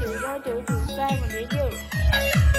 九幺九九三五零六。